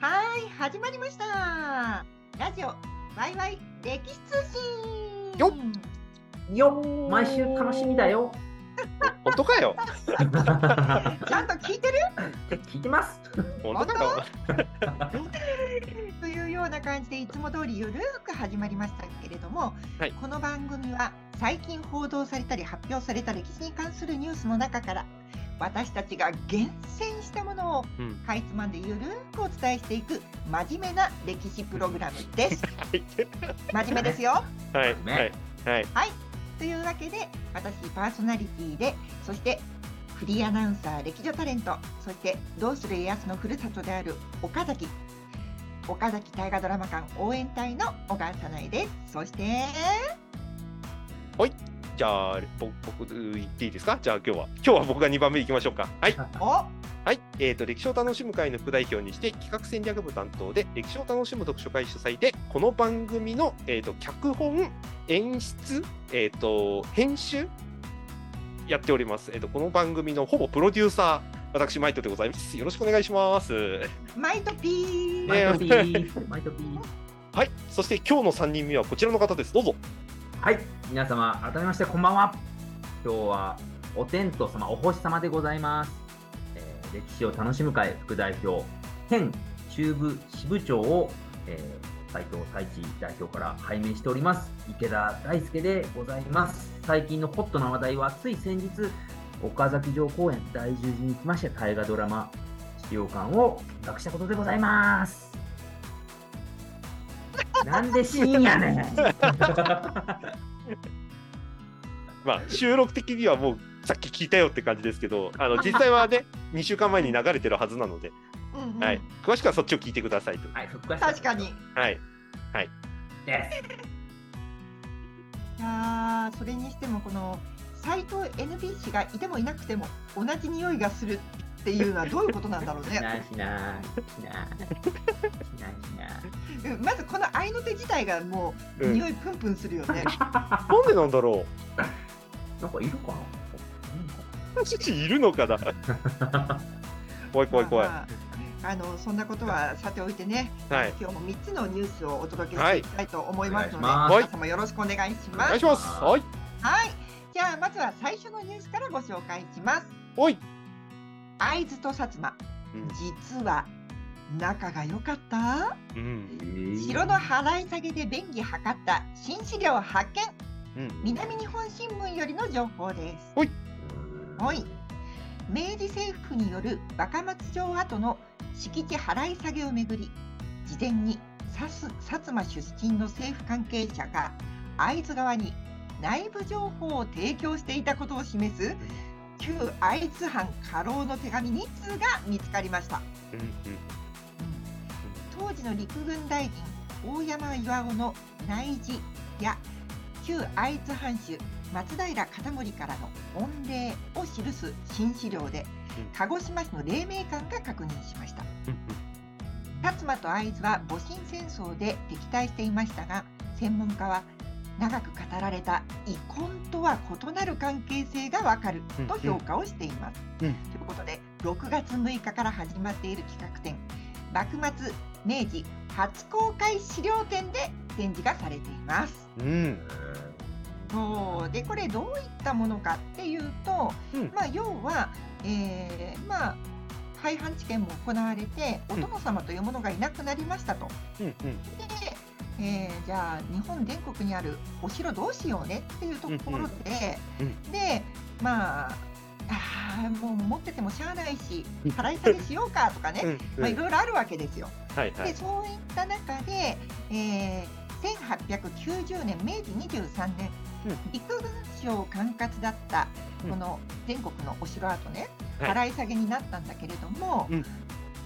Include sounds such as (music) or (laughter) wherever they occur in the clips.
はい、始まりました。ラジオワイワイ歴史通信。よよっ毎週楽しみだよ (laughs) 本当かよ。(laughs) ちゃんと聞いてる？聞いてます本当かよ。というような感じでいつも通りゆるーく始まりましたけれども、はいこの番組は最近報道されたり発表された歴史に関するニュースの中から私たちが厳選したものをうん。かいつまんでゆるーくお伝えしていく真面目な歴史プログラムです。はい。真面目ですよ。はい。ねはい。はい。というわけで私パーソナリティでそしてフリーアナウンサー歴女タレントそして「どうする家康」のふるさとである岡崎岡崎大河ドラマ館応援隊の小川さないですそしてじゃあ、ぼ僕言っていいですか？じゃあ、今日は、今日は僕が2番目行きましょうか。はい。おはい。えっ、と、歴史を楽しむ会の副代表にして、企画戦略部担当で、歴史を楽しむ読書会主催で、この番組の、えっ、と、脚本、演出、えっ、と、編集、やっております。えっ、と、この番組のほぼプロデューサー、私、マイトでございます。よろしくお願いします。マイトピー、ねマイトピーマイトピーはい。そして、今日の3人目はこちらの方です。どうぞ。はい皆様改めましてこんばんは。今日はお天道様お星様でございます、えー歴史を楽しむ会副代表県中部支部長を、えー、斉藤太一代表から拝命しております。池田大輔でございます。最近のホットな話題はつい先日岡崎城公園第十字に来まして大河ドラマ資料館を企画したことでございます。(laughs) なんで深夜ねん。(laughs) まあ、収録的にはもうさっき聞いたよって感じですけど、あの実際はね、(laughs) 2週間前に流れてるはずなので、うんうん。はい、詳しくはそっちを聞いてくださいと。はい、確かに。い。はい、です。やーそれにしてもこの斎藤 NB 氏がいてもいなくても同じ匂いがするっていうのはどういうことなんだろうしね。ないしないしないしないしない。うんまずこの合いの手自体がもううん。匂いプンプンするよね、(laughs) なんでなんだろなんかいるかう、父いるのかな？怖い怖い怖い。まあまああのそんなことはさておいてね、はい。今日も3つのニュースをお届けしていきたいと思いますので、はい。皆様よろしくお願いします。お願いします。はい、はい、じゃあまずは最初のニュースからご紹介します。会津と薩摩、うん。実は仲が良かった？うん、城の払い下げで便宜図った。新資料発見。うん、南日本新聞よりの情報です。ほい。はい。明治政府による若松城跡の敷地払い下げをめぐり、事前に薩薩摩出身の政府関係者が会津側に内部情報を提供していたことを示す旧会津藩家老の手紙2通が見つかりました。当時の陸軍大臣大山巌の内示や旧会津藩主松平片盛からの御礼を記す新資料でうん。鹿児島市の黎明館が確認しました。うん、薩摩と会津は戊辰戦争で敵対していましたが専門家は長く語られた遺恨とは異なる関係性がわかると評価をしています。うん。ということで6月6日から始まっている企画展幕末明治初公開資料展で展示がされています。うん、そう。でこれどういったものかっていうと、うん。まあ、要は、えーまあ、廃藩置県も行われておうん。殿様というものがいなくなりましたと。うん、うん、で、えーじゃあ日本全国にあるお城どうしようねっていうところで、うんうん。でまああーもう持っててもしゃあないしうん。払い下げしようかとかね、うん、まあ、いろいろあるわけですよ。はい、はい。で。そういった中で、えー1890年明治23年、うん。陸軍省管轄だったうん。この全国のお城跡ね、はい。払い下げになったんだけれども、うん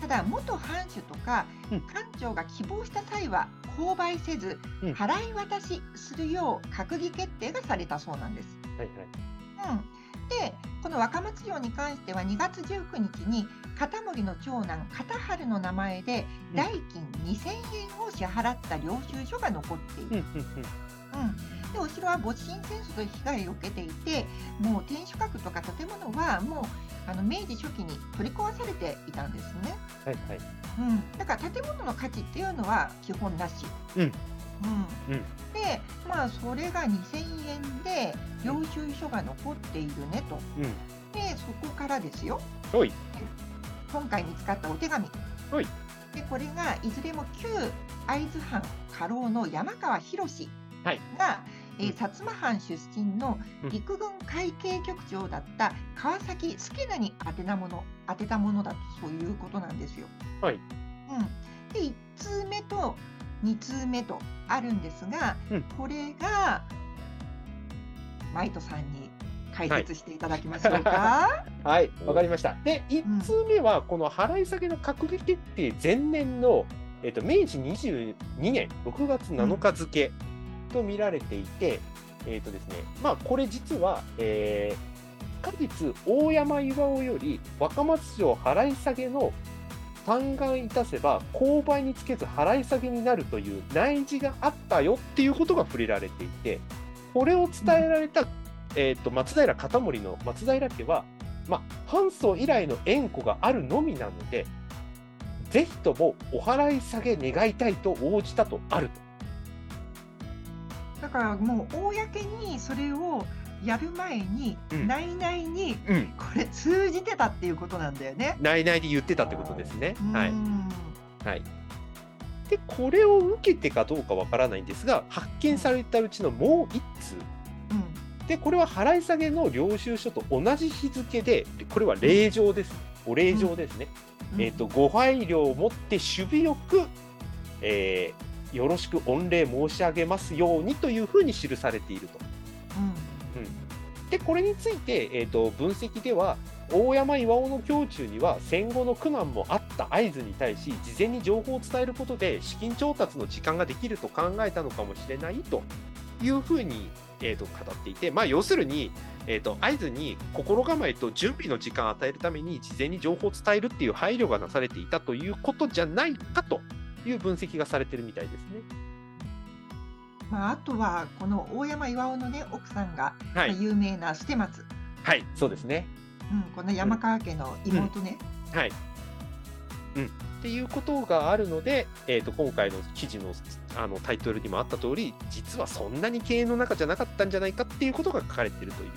ただ元藩主とかうん官庁が希望した際は購買せず、うん払い渡しするよう閣議決定がされたそうなんです。はい、はい。うん、でこの若松城に関しては2月19日に片森の長男片春の名前でうん代金2000円を支払った領収書が残っている、うん、うん、うん。うんでお城は没進戦争で被害を受けていてもう天守閣とか建物はもうあの明治初期に取り壊されていたんですね。はいはい。うん、だから建物の価値っていうのは基本なし。うんうんうんでまあそれが2000円で領収書が残っているねと。うん。でそこからですよ。今回見つかったお手紙。はいでこれがいずれも旧会津藩家老の山川博士はいが、えーうん。薩摩藩出身のうん。陸軍会計局長だった川崎助名に宛てなもの当てたものだとそういうことなんですよ。はい。うん、で1通目と2通目とあるんですが、うん。これがマイトさんに解説していただきましょうか。はい、(laughs) わかりました。で、1通目は、この払い下げの閣議決定前年の、えっと、明治22年6月7日付と見られていて、えっとですね、まあ、これ実は、えー、果実、大山岩尾より若松城払い下げの嘆願いたせば、購買につけず払い下げになるという内示があったよっていうことが触れられていて、これを伝えられた、えー、と松平片森の松平家は、まあ、藩祖以来の縁故があるのみなので、ぜひともお払い下げ願いたいと応じたとあると。だからもう公にそれをやる前に、うん内々にうん、これ通じてたっていうことなんだよね。内々で言ってたってことですね。はい。うんはい。で、これを受けてかどうかわからないんですが、発見されたうちのもう一通。うんで、これは払い下げの領収書と同じ日付で、これは令状です。お礼状ですね。うんえっ、と、ご配慮をもって守備よく、えーよろしく御礼申し上げますようにというふうに記されていると。で、これについて、えー、と分析では、大山巌の胸中には戦後の苦難もあった合図に対し、事前に情報を伝えることで資金調達の時間ができると考えたのかもしれないというふうに、えー、と語っていて、まあ、要するに、えー、と合図に心構えと準備の時間を与えるために、事前に情報を伝えるっていう配慮がなされていたということじゃないかという分析がされてるみたいですね。まあ、あとはこの大山巌のね奥さんが、まあはい、有名な捨松、はい、そうですね。うん、この山川家の妹ね。はい。うん。っていうことがあるので、えー、と今回の記事のあのタイトルにもあった通り、実はそんなに経営の中じゃなかったんじゃないかっていうことが書かれているという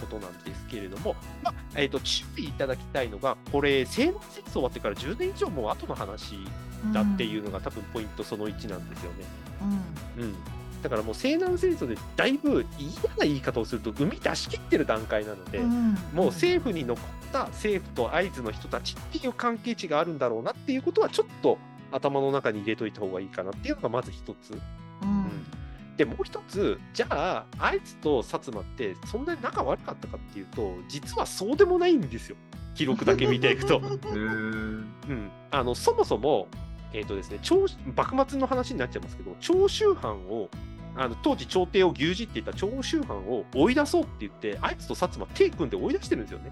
ことなんですけれども、まあえー、と注意いただきたいのが、これ、西南戦争終わってから10年以上もう後の話だっていうのが、多分ポイントその1なんですよね。うん。うん、だからもう西南戦争でだいぶ嫌な言い方をすると、海出し切ってる段階なので。うんもう政府に残った政府と会津の人たちっていう関係値があるんだろうなっていうことはちょっと頭の中に入れといた方がいいかなっていうのがまず一つ。うんでもう一つじゃあ会津と薩摩ってそんなに仲悪かったかっていうと実はそうでもないんですよ記録だけ見ていくと。(laughs) うーんうん、あのそもそも、えーとですね、長幕末の話になっちゃいますけど長州藩をあの当時朝廷を牛耳っていた長州藩を追い出そうって言って会津と薩摩手組んで追い出してるんですよね。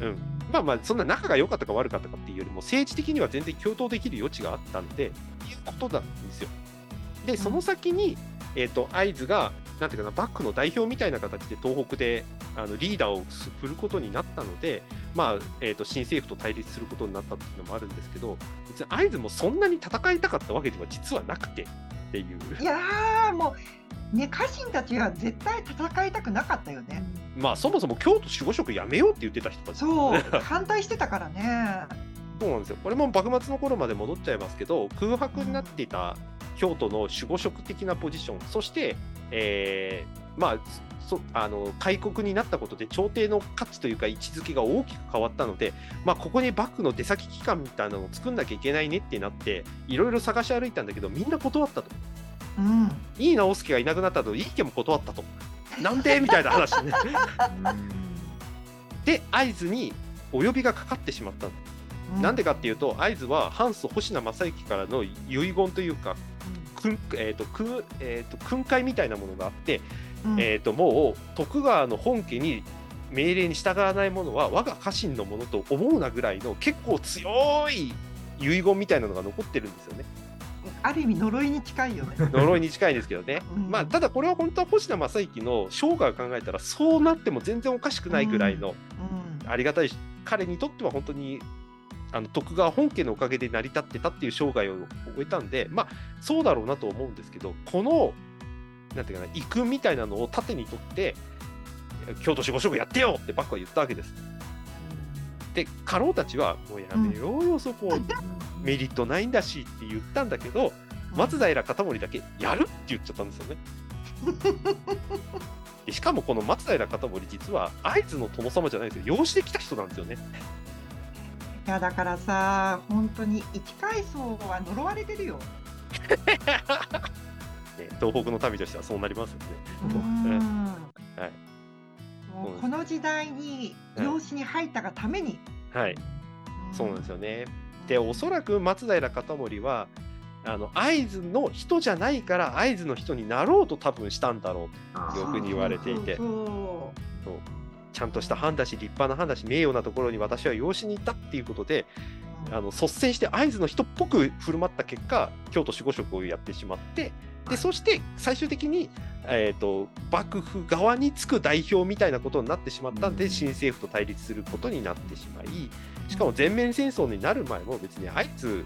うん、まあまあそんな仲が良かったか悪かったかっていうよりも政治的には全然共闘できる余地があったんでいうことなんですよ。でその先に、えー、と会津がなんていうかなバックの代表みたいな形で東北であのリーダーを振ることになったので、まあえー、と新政府と対立することになったっていうのもあるんですけど別に会津もそんなに戦いたかったわけでは実はなくてっていう。いやーもうね家臣たちは絶対戦いたくなかったよね。まあそもそも京都守護職やめようって言ってた人たちそう (laughs) 反対してたからね。そうなんですよ。これも幕末の頃まで戻っちゃいますけど、空白になっていた京都の守護職的なポジション、そして、えーまあ、そあの開国になったことで朝廷の価値というか位置づけが大きく変わったので、まあ、ここに幕府の出先機関みたいなのを作んなきゃいけないねってなっていろいろ探し歩いたんだけどみんな断ったと。うん。井伊直弼がいなくなったと。井伊家も断ったと。なんでみたいな話ね。(laughs) で会津にお呼びがかかってしまったの。なんでかっていうと、会津は藩祖星名正幸からの遺言というか、訓えーと訓えーと訓戒みたいなものがあって、うん。えー、ともう徳川の本家に命令に従わない者は我が家臣のものと思うなぐらいの結構強い遺言みたいなのが残ってるんですよね。ある意味呪いに近いよね。(laughs) 呪いに近いですけどね、うん。まあ、ただこれは本当は星名正幸の生涯を考えたらそうなっても全然おかしくないぐらいのうん。ありがたいし、彼にとっては本当にあの徳川本家のおかげで成り立ってたっていう生涯を終えたんで、まあ、そうだろうなと思うんですけどこのなんていうかな遺訓みたいなのを盾にとって京都守護職やってよってばっか言ったわけです。で家老たちはもうやめようよ、そこメリットないんだしって言ったんだけど松平片盛だけやるって言っちゃったんですよね。でしかもこの松平片盛実は会津の殿様じゃないですよ養子で来た人なんですよね。いやだからさ本当に一階層は呪われてるよ。(laughs) ね東北の民としてはそうなりますよね。うん (laughs) はいもうこの時代に養子に入ったがために。はい、そうなんですよ。よね。でおそらく松平片盛はあの会津の人じゃないから会津の人になろうと多分したんだろうとよく言われていてそうそそうちゃんとした藩だし立派な藩だし名誉なところに私は養子に行ったっていうことでうあの率先して会津の人っぽく振る舞った結果京都守護職をやってしまってでそして最終的に、えー、と幕府側につく代表みたいなことになってしまったんで、うん。新政府と対立することになってしまいしかも全面戦争になる前も別に会津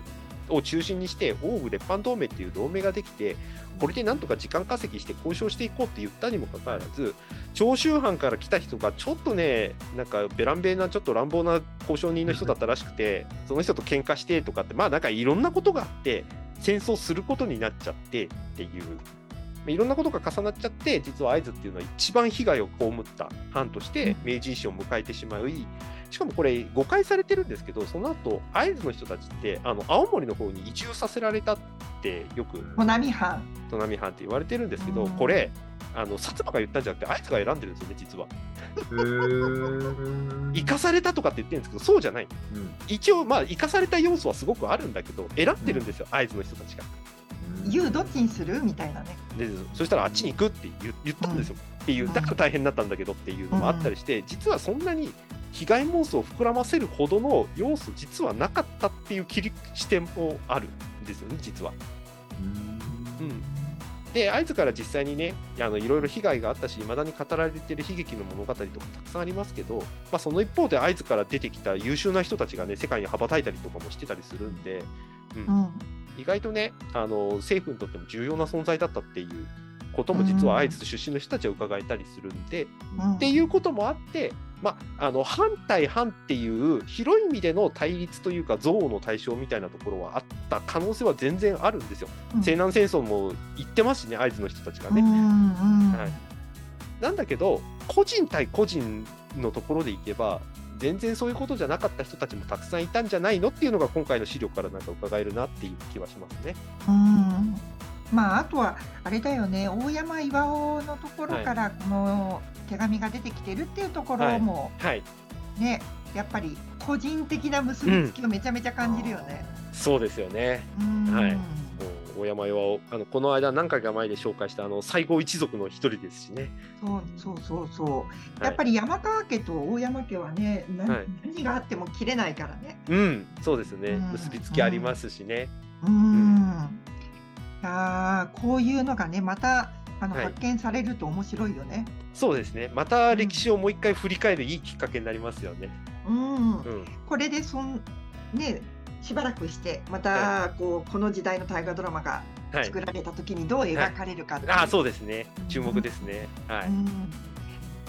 を中心にして欧武列藩同盟っていう同盟ができてこれでなんとか時間稼ぎして交渉していこうって言ったにもかかわらず長州藩から来た人がちょっとねなんかベランベーなちょっと乱暴な交渉人の人だったらしくてその人と喧嘩してとかってまあなんかいろんなことがあって戦争することになっちゃってっていう。まあいろんなことが重なっちゃって実は会津っていうのは一番被害を被った藩として明治維新を迎えてしまいしかもこれ誤解されてるんですけどその後会津の人たちってあの青森の方に移住させられたってよく穂波藩。砺波藩って言われてるんですけど、うん。これあの薩摩が言ったんじゃなくて会津が選んでるんですよね実は。生かされたとかって言ってるんですけどそうじゃない。一応まあ生かされた要素はすごくあるんだけど選んでるんですよ会津の人たちが。言うどっちにするみたいなね。でそしたらあっちに行くって言言ったんですよ、っていうだから大変になったんだけどっていうのもあったりして、実はそんなに被害妄想を膨らませるほどの要素実はなかったっていう切り視点もあるんですよね実は。うんで会津から実際にねあのいろいろ被害があったしいまだに語られてる悲劇の物語とかたくさんありますけど、まあ、その一方で会津から出てきた優秀な人たちがね世界に羽ばたいたりとかもしてたりするんで、うんうん。意外とねあの政府にとっても重要な存在だったっていうことも実は会津出身の人たちは伺えたりするんで、うんっていうこともあって、まあ、あの反対反っていう広い意味での対立というか憎悪の対象みたいなところはあった可能性は全然あるんですよ。うん西南戦争も言ってますしね会津の人たちがね。うんうんはいなんだけど個人対個人のところでいけば全然そういうことじゃなかった人たちもたくさんいたんじゃないのっていうのが今回の資料からなんか伺えるなっていう気はしますね。うんまああとはあれだよね大山巌のところからこの手紙が出てきてるっていうところもはいね、やっぱり個人的な結びつきをめちゃめちゃ感じるよね。そうですよね。うんはいもう大山巌あのこの間何回か前で紹介したあの西郷一族の一人ですしね。そうそうそうそう。はいやっぱり山川家と大山家はね、なはい何があっても切れないからね。うん、そうですね。うん結びつきありますしね。うん。いやーこういうのがねまたあの、はい発見されると面白いよね。そうですね。また歴史をもう一回振り返るいいきっかけになりますよね。うん。うん。これでそんねしばらくしてまたこうこの時代の大河ドラマがはい。作られた時にどう描かれるかっていうああ、そうですね。注目ですね。はい。うん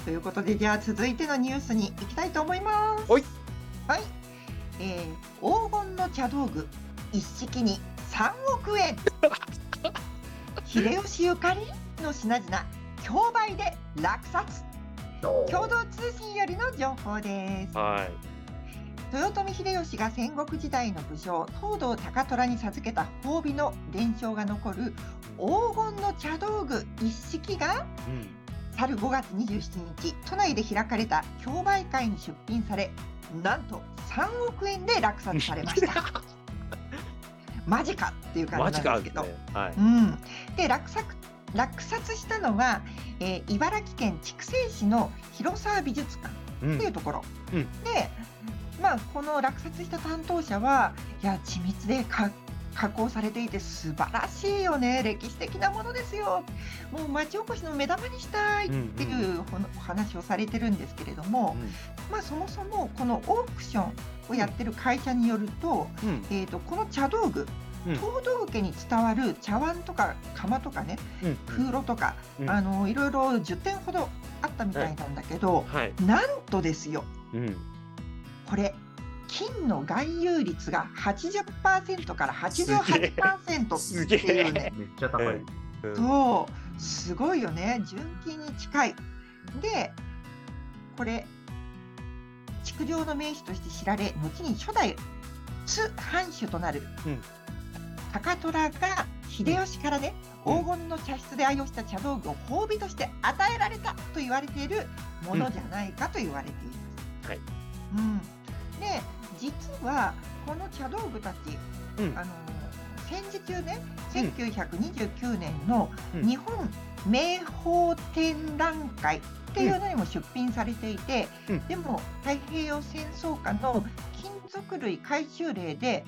ということでじゃあ続いてのニュースに行きたいと思います。はい。はい。えー、黄金の茶道具一式に3億円。秀吉ゆかりの品々競売で落札。共同通信よりの情報です。はい。豊臣秀吉が戦国時代の武将東堂高虎に授けた褒美の伝承が残る黄金の茶道具一式がうん。去る5月27日都内で開かれた競売会に出品されなんと3億円で落札されました (laughs) マジかっていう感じなんですけど、ね。はい。うん、で落札落札したのは、えー茨城県筑西市の広沢美術館うん。っていうところ、うん。で、まあ、この落札した担当者はいや緻密でか加工されていて素晴らしいよね。歴史的なものですよ。もう町おこしの目玉にしたいっていうお話をされてるんですけれども、まあ、そもそもこのオークションをやってる会社によると,、うん。えー、とこの茶道具うん。東道家に伝わる茶碗とか釜とかねうん。風炉とか、うん。あのいろいろ10点ほどあったみたいなんだけど、はい。なんとですようん。これ金の含有率が80%から88%すげえ。っていうね。めっちゃ高い。うん。そう。すごいよね。純金に近い。でこれ築城の名手として知られ後に初代津藩主となる、うん。高虎が秀吉からね、うん。黄金の茶室で愛用した茶道具を褒美として与えられたと言われているものじゃないかと言われています。はい。うん、で実はこの茶道具たち、うん。あの戦時中ねうん。1929年のうん。日本名宝展覧会っていうのにも出品されていて、うんでも太平洋戦争下の金属類回収令で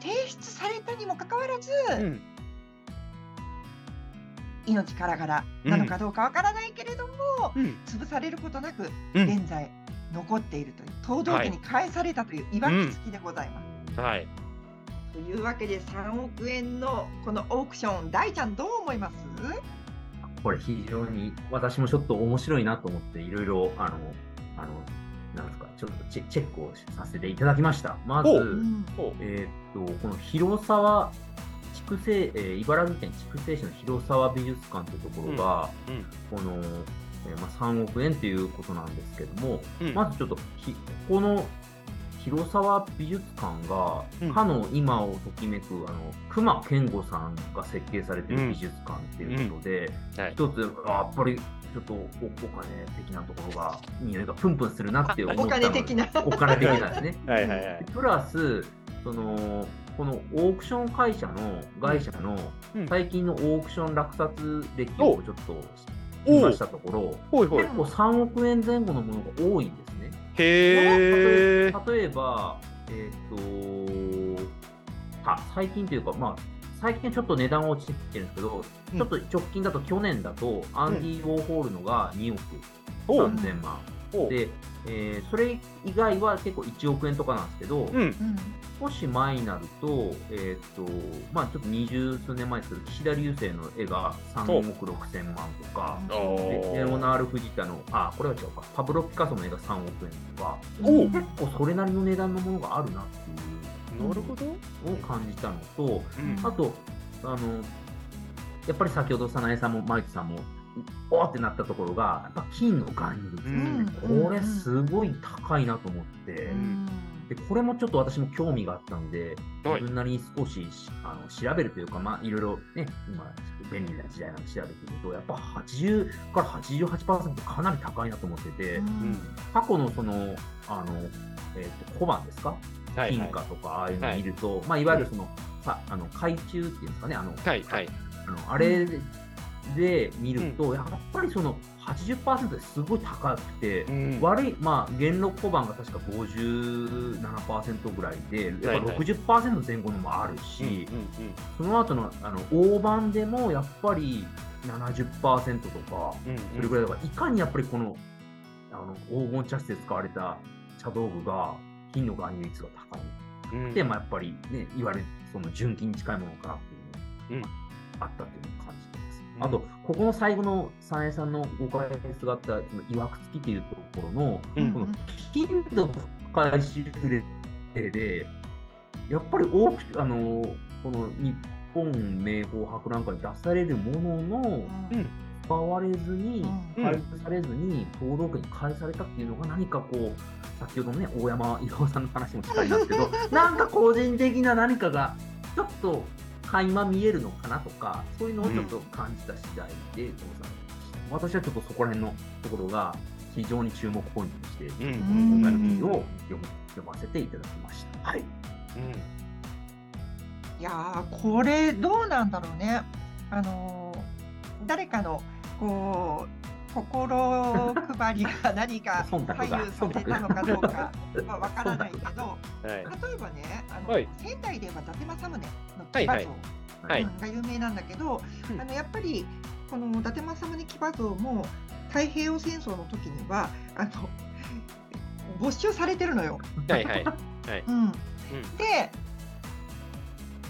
提出されたにもかかわらず、うん。命からがらなのかどうかわからないけれども、うん。潰されることなくうん。現在残っているという東道家に返されたといういわくつきでございます。はい。というわけで3億円のこのオークション大ちゃんどう思います？これ非常に私もちょっと面白いなと思っていろいろあのあのなんですかちょっとチェチェックをさせていただきました。まず、えーっとこの広沢筑西、えー茨城県筑西市の広沢美術館というところが、うん。この、えーまあ、3億円ということなんですけども、うん。まずちょっとひこの広沢美術館が、うんかの今をときめくあの熊健吾さんが設計されている美術館っていうことで、はい。一つあやっぱりちょっとおお金的なところが匂いがプンプンするなって思ったおの金的な。お金的なんですね。(laughs) はいはいはい。プラスそのこのオークション会社の会社のうん最近のオークション落札歴をちょっとお見ましたところ、結。構3億円前後のものが多いんですね。へえ。例えば、えっ、とあ最近というか、まあ、最近ちょっと値段は落ちてるんですけど、うんちょっと直近だと去年だと、アンディ・ウォーホールのが2億おう3000万。で、えーそれ以外は結構1億円とかなんですけど、うん。うん少し前になると、えっ、と、まあちょっと二十数年前ですけど、岸田流星の絵が3億6千万とか、レオナール・フジタの、あ、これは違うか、パブロ・ピカソの絵が3億円とか、結構それなりの値段のものがあるなっていう。なるほど。のを感じたのと、うん。あと、あの、やっぱり先ほど早苗さんもマイクさんも、おーってなったところが、やっぱ金の含有率ですね。うんこれすごい高いなと思って、うんでこれもちょっと私も興味があったんで、はい自分なりに少しあの調べるというか、まあ、いろいろね、今、便利な時代なので調べてみると、やっぱ80から88%かなり高いなと思ってて、うん過去のその、あの、えっ、と、小判ですか？はいはい。金貨とかああいうのを見ると、まあ、いわゆるその、さあの懐中っていうんですかね、あの、はいはい。あのあれで見ると、やっぱりその80%ですごい高くて、うん。悪い、まあ、元禄小判が確か57%ぐらいで、やっぱはいはい。60%前後のもあるし、うんうんその後のあの大判でもやっぱり70%とか、うんそれぐらいだから、いかにやっぱりこのあの黄金茶室で使われた茶道具が金の含有率が高い。うん。で、まあ、やっぱりね、いわゆるその純金に近いものかなっていうのが、うん。あったっていうのを感じあと、ここの最後の三重さんのご解説があった、そのいわくつきっていうところの、うん。この金の回収例で、やっぱり多く、あの、この日本名宝博覧会に出されるものの、うん。使われずに、うん。開発されずに、登録に返されたっていうのが何かこう、先ほどのね、大山岩尾さんの話も近いんですけど、(laughs) なんか個人的な何かが、ちょっと垣間見えるのかなとか、そういうのをちょっと感じた次第で、このさ私はちょっとそこら辺のところが非常に注目ポイントとして、うんうん今回の記事を読む読ませていただきました。はい。いやーこれどうなんだろうね。あのー誰かのこう心配りが何か左右されたのかどうかはわからないけど、はい。例えばね、あの、はい。仙台で言えば伊達政宗のはいはい。騎馬像はいが有名なんだけど、うん。あのやっぱりこの伊達政宗騎馬像も太平洋戦争の時にはあの没収されてるのよ。はいはい。(laughs) うん、で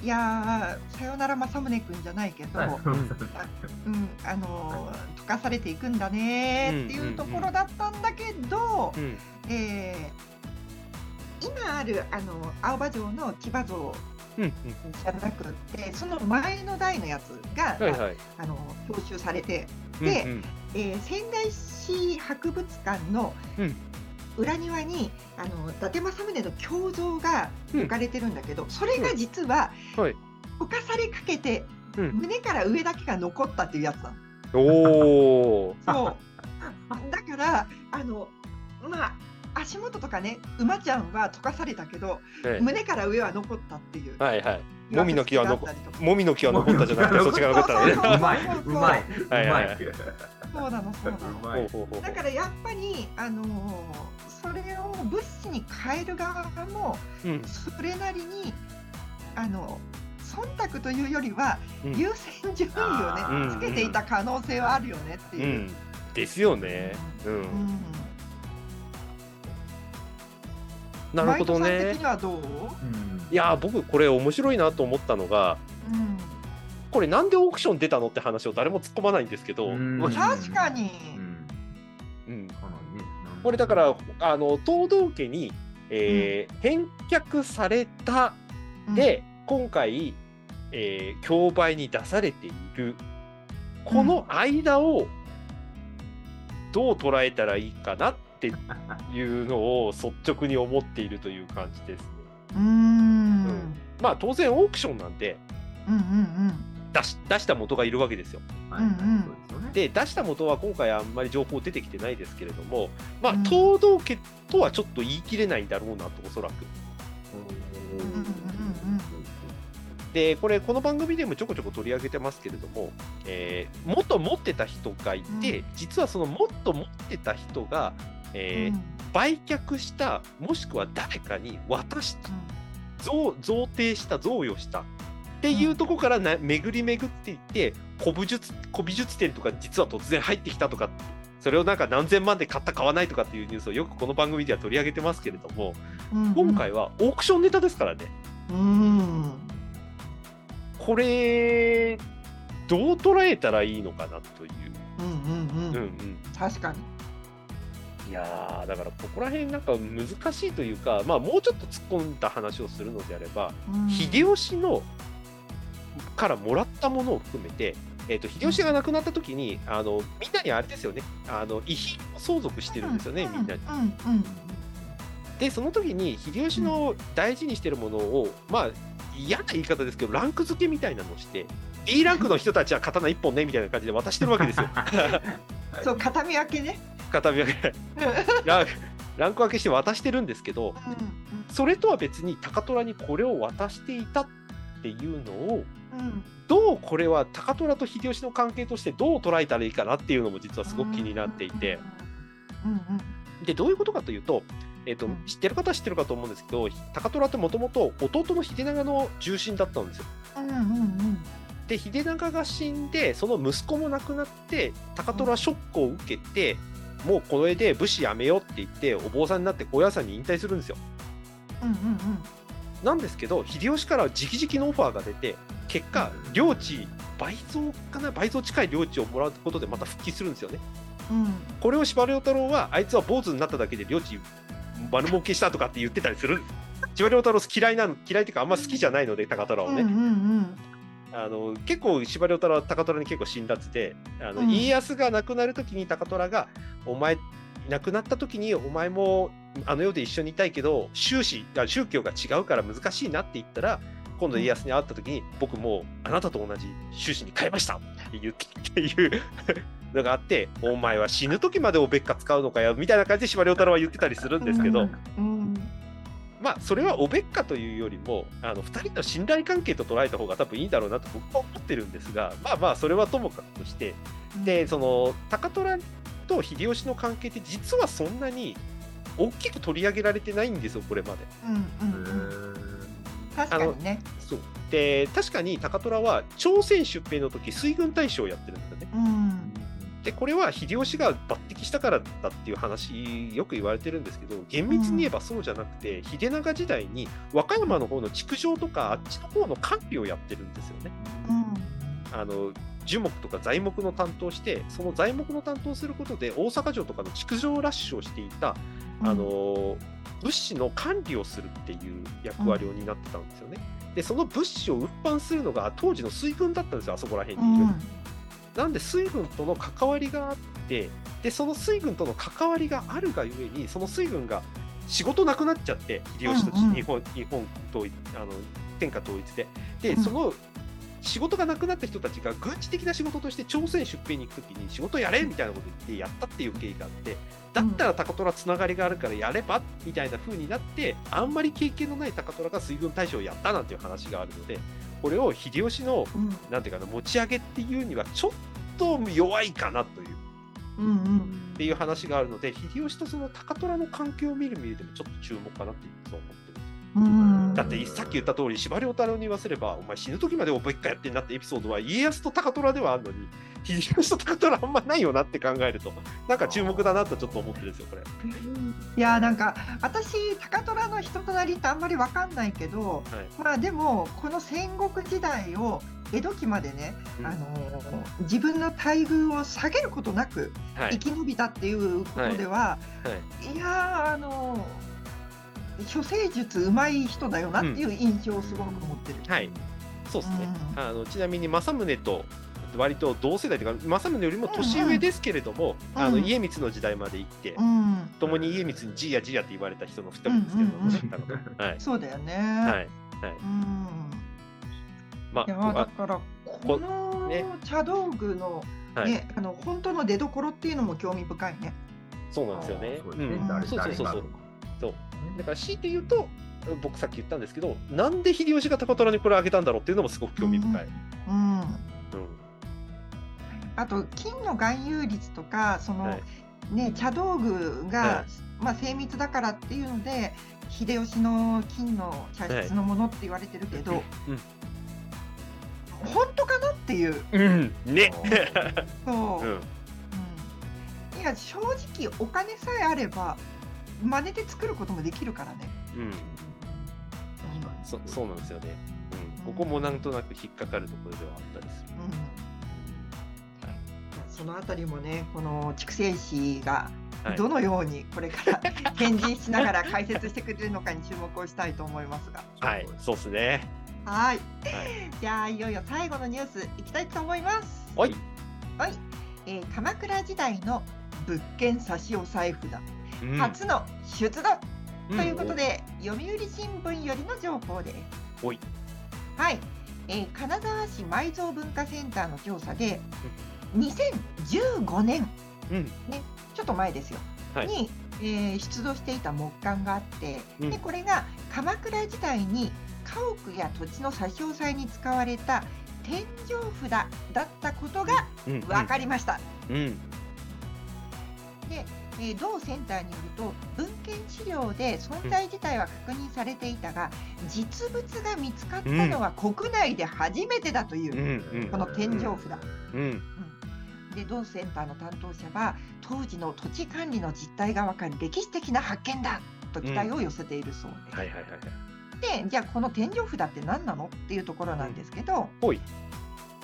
いやーさよなら政宗君じゃないけど、うん、あの溶かされていくんだねーっていうところだったんだけど、うん。えー今あるあの青葉城の騎馬像うん。うん。じゃなくってその前の代のやつが、はいはい。あの踏襲されて、うんでうんえー仙台市博物館のうん裏庭に、あの伊達政宗の胸像が置かれてるんだけど、それが実は、はい。溶かされかけて、うん。胸から上だけが残ったっていうやつなの。おお。そう。だからあのまあ足元とかね馬ちゃんは溶かされたけどえ胸から上は残ったっていう。えはいはい。もみの木は残もみの木は残ったじゃなくて、そっちが残ったのね。そうまい、うまい、う。まはいはいい。そうなのそうなの。うまい。ほうほうほう。だからやっぱりあのーそれを物資に変える側もうん。それなりにあの忖度というよりはうん。優先順位をねつけていた可能性はあるよねってういう。ん。ですよね。う。うん。んなるほどね。いやー、僕これ面白いなと思ったのが、うん、これなんでオークション出たのって話を誰も突っ込まないんですけど、確かに。うんこれだからあの東道家に、えー返却されたで、今回、えー競売に出されている。この間をどう捉えたらいいかなって (laughs) いうのを率直に思っているという感じですね。うん。うん。まあ当然オークションなんで。うんうん出し出した元がいるわけですよ。はい。ですよね。で出した元は今回あんまり情報出てきてないですけれども、まあ、うん。東道家とはちょっと言い切れないんだろうなとおそらく。うんうんうんでこれこの番組でもちょこちょこ取り上げてますけれども、えー元持ってた人がいて、うん。実はそのもっと持ってた人が、えー売却したもしくは誰かに渡し贈贈呈した贈与したっていうところからな巡り巡っていって古武術古美術店とか実は突然入ってきたとかそれをなんか何千万で買った買わないとかっていうニュースをよくこの番組では取り上げてますけれどもうん今回はオークションネタですからね。うん。これどう捉えたらいいのかなという。うんうんうん。ううんん。確かに。いやーだからここら辺なんか難しいというか、まあ、もうちょっと突っ込んだ話をするのであれば、うん。秀吉のからもらったものを含めて、えー、と秀吉が亡くなった時にあのみんなにあれですよね。あの遺品を相続してるんですよね、みんなに。うんうんでその時に秀吉の大事にしてるものを、まあ嫌な言い方ですけどランク付けみたいなのをして B ランクの人たちは刀1本ねみたいな感じで渡してるわけですよ。う (laughs) んそう片見分けね。片目分け。(laughs) ランランク分けして渡してるんですけどそれとは別に高虎にこれを渡していたっていうのをうんうんどうこれは高虎と秀吉の関係としてどう捉えたらいいかなっていうのも実はすごく気になっていて。でどういうことかというと,、えーとうん。知ってる方は知ってるかと思うんですけど高虎ってもともと弟の秀長の重臣だったんですよ。で秀長が死んでその息子も亡くなって高虎はショックを受けて、もうこれで武士やめようって言ってお坊さんになって高野山に引退するんですよ。なんですけど秀吉から直々のオファーが出て結果領地倍増かな倍増近い領地をもらうことでまた復帰するんですよね。うんこれを司馬遼太郎はあいつは坊主になっただけで領地丸儲けしたとかって言ってたりするんです。司馬遼太郎嫌いなの嫌いっていうかあんま好きじゃないので高虎をね。うんうんあの結構司馬遼太郎は高虎に結構辛辣であの、うん家康が亡くなる時に高虎が「お前亡くなった時にお前もあの世で一緒にいたいけど宗旨あ宗教が違うから難しいな」って言ったら今度家康に会った時に「僕もうあなたと同じ宗旨に変えました」って言ってっていう (laughs) のがあって「お前は死ぬ時までおべっか使うのかよ」みたいな感じで司馬遼太郎は言ってたりするんですけど。うんまあそれはおべっかというよりもあの2人の信頼関係と捉えた方が多分いいだろうなと僕は思ってるんですがまあまあそれはともかくとして。でその高虎と秀吉の関係って実はそんなに大きく取り上げられてないんですよこれまで。うんうんうん確かにね。そうで確かに高虎は朝鮮出兵の時水軍大将をやってるんだよね。うんでこれは秀吉が抜擢したからだっていう話よく言われてるんですけど厳密に言えばそうじゃなくて、秀長時代に和歌山の方の築城とかあっちの方の管理をやってるんですよね。うんあの樹木とか材木の担当してその材木の担当することで大阪城とかの築城ラッシュをしていた、あの物資の管理をするっていう役割を担ってたんですよね。でその物資を運搬するのが当時の水軍だったんですよあそこら辺にいる。うんなんで水軍との関わりがあってでその水軍との関わりがあるがゆえにその水軍が仕事なくなっちゃって秀吉とうんうん日本,、日本統一あの天下統一でで、うんその仕事がなくなった人たちが軍事的な仕事として朝鮮出兵に行くときに仕事やれみたいなこと言ってやったっていう経緯があってだったら高虎つながりがあるからやればみたいな風になってあんまり経験のない高虎が水軍大将をやったなんていう話があるのでこれを秀吉のうん。なんていうかな持ち上げっていうにはちょっと弱いかなという。うんうん。っていう話があるので秀吉とその高虎の関係を見る見るでもちょっと注目かなっていうそう思ってだってさっき言った通り司馬遼太郎に言わせればお前死ぬ時までおぼっかやってんなってエピソードは家康と高虎ではあるのに (laughs) 秀吉と高虎あんまないよなって考えるとなんか注目だなとちょっと思ってるんですよこれ。いやなんか私高虎の人となりってあんまりわかんないけど、はい。まあでもこの戦国時代を江戸期までね、うん。あの自分の待遇を下げることなくはい。生き延びたっていうことでは、はい。い、やーあの処世術うまい人だよなっていう印象をすごく持ってる。はい、そうですね、うん。あのちなみに政宗と割と同世代というか政宗よりも年上ですけれども、うん。あの家光の時代まで行って、うん、共に家光にじいやじいやって言われた人の2人ですけども、うん。うん (laughs) はい。そうだよね。はい。はい。うん。まいやーだあからこのね。茶道具の,、はい。ねあの本当の出所っていうのも興味深いね。そうなんですよね。そうですね。うん。誰そうそうそう。そうだから強いて言うと僕さっき言ったんですけどなんで秀吉が高虎にこれあげたんだろうっていうのもすごく興味深い。うん、うん。あと金の含有率とかその、はい。ね茶道具が、はい。まあ精密だからっていうので秀吉の金の茶室のものって言われてるけど、うん。本当かなっていう。うん、ね。そう。(laughs) うん。うん。いや正直お金さえあれば真似で作ることもできるからね。うん、そそうなんですよね、うん。ここもなんとなく引っかかるところではあったりする。うんそのあたりもねこの筑西市がはいどのようにこれから返事しながら解説してくれるのかに注目をしたいと思いますが。(laughs) はい、そうですね。はい。はい。じゃあいよいよ最後のニュースいきたいと思います。はい。はい。えー鎌倉時代の物件差し押さえ札、うん初の出土うんということで、読売新聞よりの情報です。おい。はい、えー金沢市埋蔵文化センターの調査で、2015年、うん。ちょっと前ですよ、はいに、えー出土していた木簡があって、うんでこれが鎌倉時代に家屋や土地の差し押さえに使われた天井札だったことがうん。分かりました。うん。で、えー同センターによると文献資料で存在自体は確認されていたが、実物が見つかったのは国内で初めてだというう、ん。うんこの天井札。うん。うんで同センターの担当者は当時の土地管理の実態が分かる歴史的な発見だと期待を寄せているそうです。はいはいはいはい。でじゃあこの天井札って何なのっていうところなんですけど、ほい。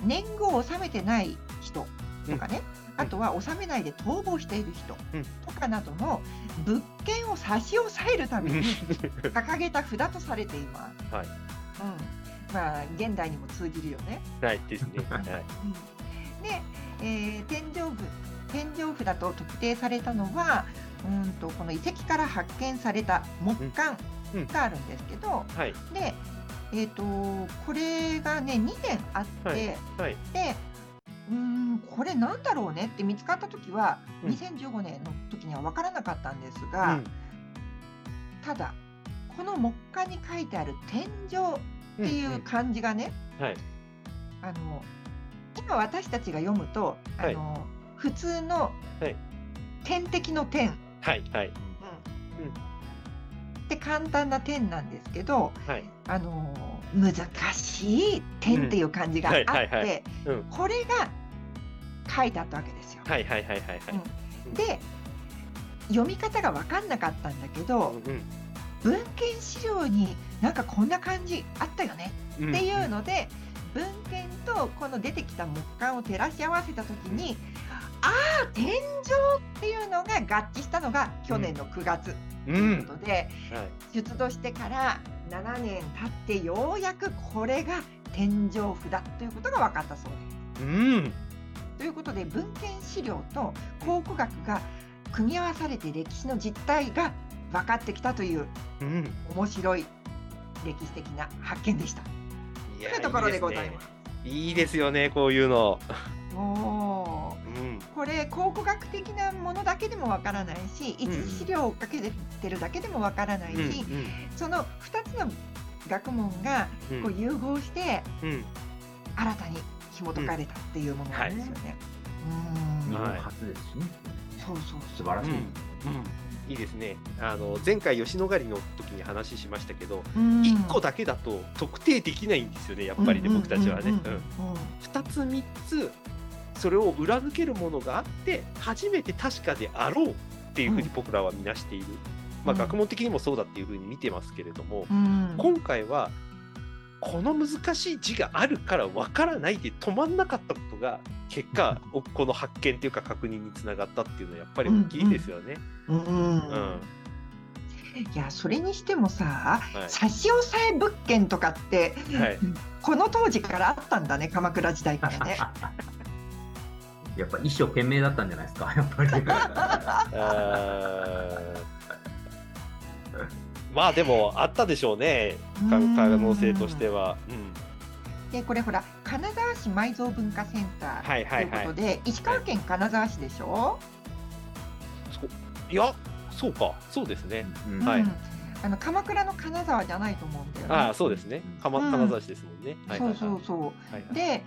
年貢を納めてない人とかね、うんあとは納めないで逃亡している人うんとかなどの物件を差し押さえるために掲げた札とされています。(laughs) はいうん、まあ現代にも通じるよね。はいですね。はい。(laughs) うんで、えー天井部天井札と特定されたのはうんとこの遺跡から発見された木簡うんがあるんですけど、はい。で、えー、とこれがね2点あって、はいはい。でうーんこれなんだろうねって見つかった時は、うん。2015年の時には分からなかったんですうが、ん。ただこの木簡に書いてある「天井」っていう漢字がね、はい。あの今私たちが読むと、はい。あの普通のはい。天敵の天、はいはいで簡単な点なんですけど、はい。あのー難しい点っていう感じがあってうん。これが書いてあったわけですよ。はいはいはいはいはい。うん。で読み方が分かんなかったんだけどうん文献資料になんかこんな感じあったよねうんっていうので文献とこの出てきた木簡を照らし合わせた時にああ天井っていうのが合致したのが去年の9月とういうんことで、はい。出土してから7年経ってようやくこれが天井符だということが分かったそうです。うん。ということで文献資料と考古学が組み合わされて歴史の実態が分かってきたといううん。面白い歴史的な発見でした。というところでございます。いいですよね。こういうのうんこれ考古学的なものだけでもわからないし一次資料を追っかけてるだけでもわからないし、うんその2つの学問がうん。こう融合してうん。新たに紐解かれたっていうものなんですよね。日本初ですしね。そうそうそう。素晴らしい。うん。いいですね。あの前回吉野ヶ里の時に話しましたけどうん。1個だけだと特定できないんですよねやっぱりね僕たちはね。うん。うん2つ3つそれを裏付けるものがあって初めて確かであろうっていうふうに僕らは見なしている、まあ、うん学問的にもそうだっていうふうに見てますけれども、うん。今回はこの難しい字があるからわからないで止まんなかったことが結果おこの発見っていうか確認につながったっていうのはやっぱり大きいですよね。うん。うん。いやそれにしてもさ、はい。差し押さえ物件とかってはい。この当時からあったんだね鎌倉時代からね。(laughs) やっぱ一生懸命だったんじゃないですか、(laughs) やっぱり。(laughs) まあでもあったでしょうね可能性としては。うん。でこれほら金沢市埋蔵文化センターはいはいはい。ということで、石川県金沢市でしょ、そいやそうか。そうですね。うん。はい。うんあの鎌倉の金沢じゃないと思うんだよね。ああそうですね。うんかまうん。金沢市ですもんね。そうそうそう。で、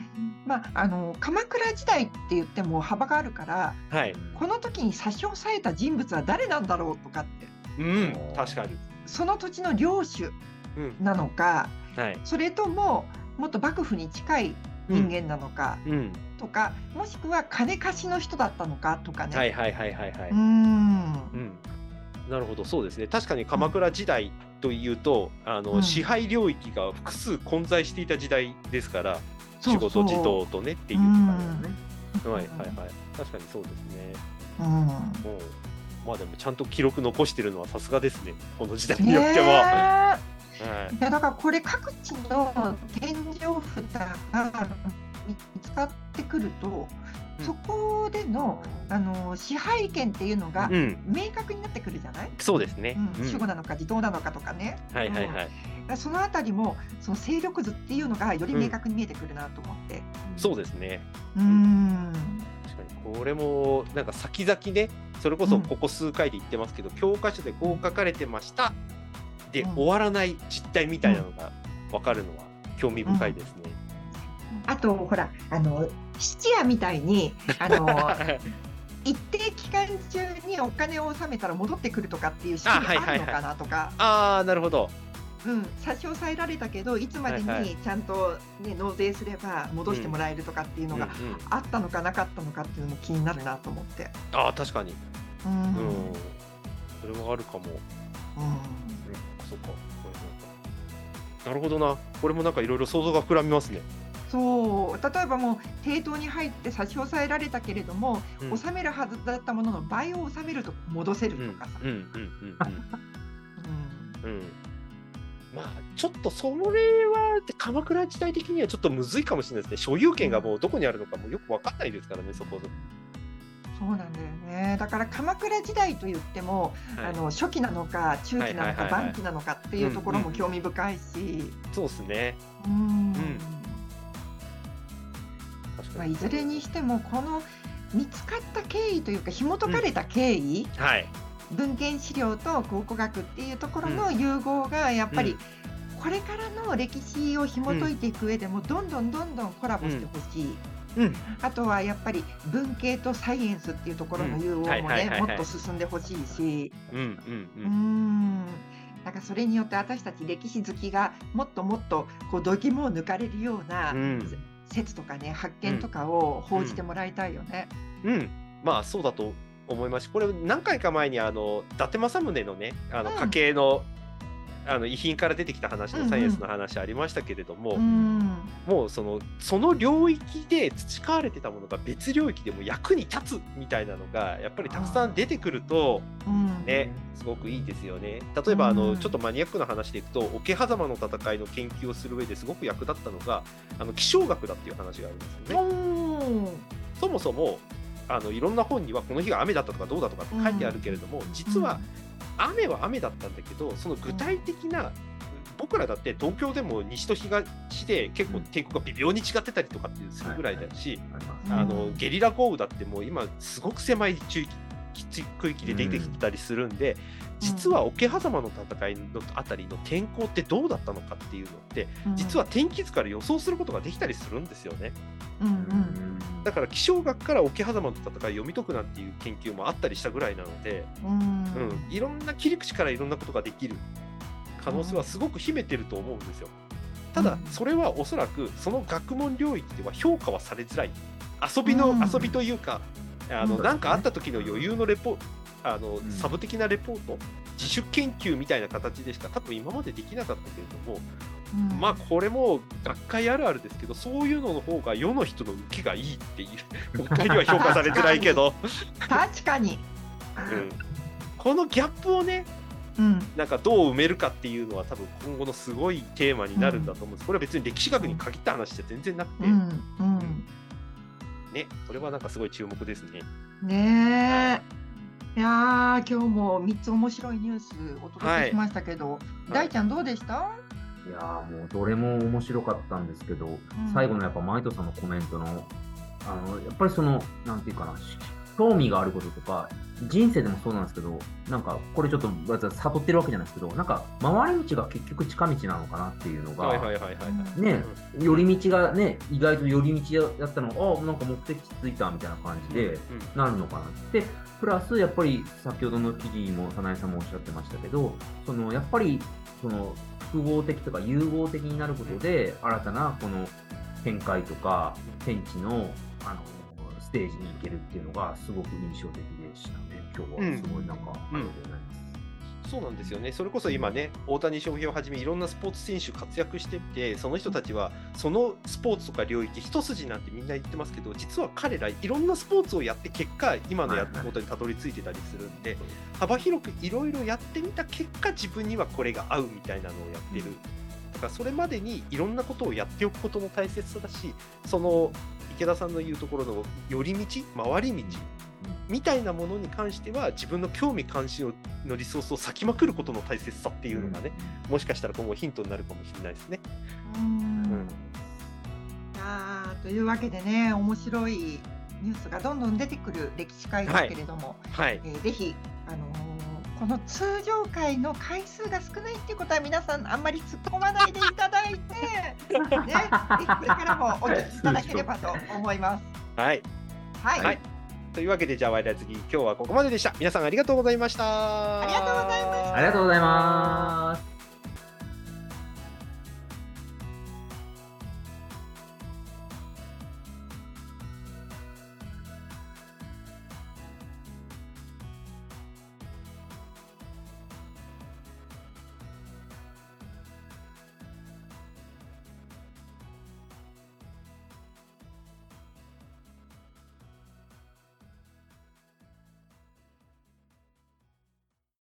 まあ、あの鎌倉時代って言っても幅があるからはい。この時に差し押さえた人物は誰なんだろうとかって。うん確かに。その土地の領主うん。なのかはい。それとももっと幕府に近い人間なのかうん。とか、もしくは金貸しの人だったのかとかね。はいはいはいはいはい。うーん。うんなるほどそうですね。確かに鎌倉時代というとあの、うん支配領域が複数混在していた時代ですからうそう。事児童とねっていうとうんかね。はいはいはい。確かにそうですね。うん。もうまあでもちゃんと記録残してるのはさすがですね。この時代によねっては。はい。えいやだからこれ各地の天井札が見つかってくると、うん。そこでのあの支配権っていうのがうん、明確になってくるじゃない、そうですね。うん。うん。守護なのか地頭なのかとかね、はいはいはい。そのあたりもその勢力図っていうのがより明確に見えてくるなと思って。そうですね。うん。確かに。これもなんか先々ねそれこそここ数回で言ってますけど、教科書でこう書かれてました。で、うん。終わらない実態みたいなのが分かるのは興味深いですね。あとほらあの質屋みたいにあの (laughs) 一定期間中にお金を納めたら戻ってくるとかっていう仕組みあるのかなとか、ああなるほど。うん、差し押さえられたけどいつまではいはにちゃんと、ね納税すれば戻してもらえるとかっていうのがうんうんあったのかなかったのかっていうのも気になるなと思って。ああ確かに。うんうん。うんそれはあるかも。そっか。なるほどな。これもなんかいろいろ想像が膨らみますね。そう。例えばもう抵当に入って差し押さえられたけれども、うん。納めるはずだったものの倍を納めると戻せるうんとかさ。うんうんうんうんうん。うん。まあちょっとそれは鎌倉時代的にはちょっとむずいかもしれないですね。所有権がもうどこにあるのかもよくわかんないですからねそこ。そうなんだよね。だから鎌倉時代といっても、はい。あの初期なのか中期なのか晩期なのかっていうところも興味深いし、そうですね。うんまあ。いずれにしてもこの見つかった経緯というか紐解かれた経緯、はい。文献資料と考古学っていうところの融合がやっぱり、うん。これからの歴史を紐解いていく上でもどんどんどんどんコラボしてほしい、うん。あとはやっぱり文系とサイエンスっていうところの融合もねもっと進んでほしいし。うんうんううんん。なんかそれによって私たち歴史好きがもっともっとこう度肝を抜かれるようなうん説とかね発見とかを報じてもらいたいよね。うん、まあそうだと思います。しこれ何回か前にあの伊達政宗のねあのうん。家系の,、あの遺品から出てきた話うんうん。のサイエンスの話ありましたけれども、うん。もうそのその領域で培われてたものが別領域でも役に立つみたいなのがやっぱりたくさん出てくるとうん。ねすごくいいですよね。例えばあの、うんちょっとマニアックな話でいくと桶狭間の戦いの研究をする上ですごく役立ったのがあの気象学だっていう話があるんですよね。そもそもあのいろんな本にはこの日が雨だったとかどうだとかって書いてあるけれども、実は雨は雨だったんだけどその具体的な、僕らだって東京でも西と東で結構天候が微妙に違ってたりとかってするぐらいだし、あのゲリラ豪雨だってもう今すごく狭い地域区域で出てきたりするんで、実は桶狭間の戦いのあたりの天候ってどうだったのかっていうのって実は天気図から予想することができたりするんですよね。うんうんだから気象学から桶狭間の戦いを読み解くなんていう研究もあったりしたぐらいなので、うん。うん、いろんな切り口からいろんなことができる可能性はすごく秘めてると思うんですよ。ただうん。それはおそらくその学問領域では評価はされづらい。遊びの、うん。遊びというかあのうんなんかあった時の余裕のレポあの、ん。サブ的なレポート自主研究みたいな形でしか多分今までできなかったけれども、うん。まあこれも学会あるあるですけどそういうのの方が世の人の受けがいいっていう (laughs) 学会には評価されづらいけど、確かに、うん、このギャップをねうん。なんかどう埋めるかっていうのは多分今後のすごいテーマになるんだと思うんです。これは別に歴史学に限った話じゃ全然なくて、うん。うんね、これはなんかすごい注目ですね。ねえ。いやー今日も3つ面白いニュースお届けしましたけど、大ちゃんどうでした、い。やーもうどれも面白かったんですけど、最後のやっぱマイトさんのコメントの、あのやっぱりその、なんていうかな、し興味があることとか、人生でもそうなんですけど、なんかこれちょっと悟ってるわけじゃないですけど、なんか回り道が結局近道なのかなっていうのが、はいはいはいはいはい。ね、寄り道がね、意外と寄り道だったのが、あなんか目的地着いたみたいな感じで、うんなるのかなって。プラス、やっぱり先ほどの記事にも、早苗さんもおっしゃってましたけど、そのやっぱりその複合的とか融合的になることで、新たなこの展開とか、天地のあのステージに行けるっていうのが、すごく印象的でしたね、今日は。すごいなんか、ありがとうございます。そうなんですよね。それこそ今ね、大谷翔平をはじめいろんなスポーツ選手活躍してて、その人たちはそのスポーツとか領域一筋なんてみんな言ってますけど、実は彼らいろんなスポーツをやって結果、今のやったことにたどり着いてたりするんで、幅広くいろいろやってみた結果、自分にはこれが合うみたいなのをやってる。だからそれまでにいろんなことをやっておくことの大切さだし、その池田さんの言うところの寄り道、回り道、みたいなものに関しては自分の興味関心のリソースを割きまくることの大切さっていうのがね、もしかしたら今後ヒントになるかもしれないですね。うん。うん。あーというわけでね面白いニュースがどんどん出てくる歴史会ですけれども、はい。えーぜひ、あのーこの通常回の回数が少ないっていうことは皆さんあんまり突っ込まないでいただいて、(laughs) ね、ぜひこれからもお聞きいただければと思います。はい。はい、はいというわけで、じゃあ、ワイラー次、今日はここまででした。皆さんありがとうございました。ありがとうございましたありがとうございます。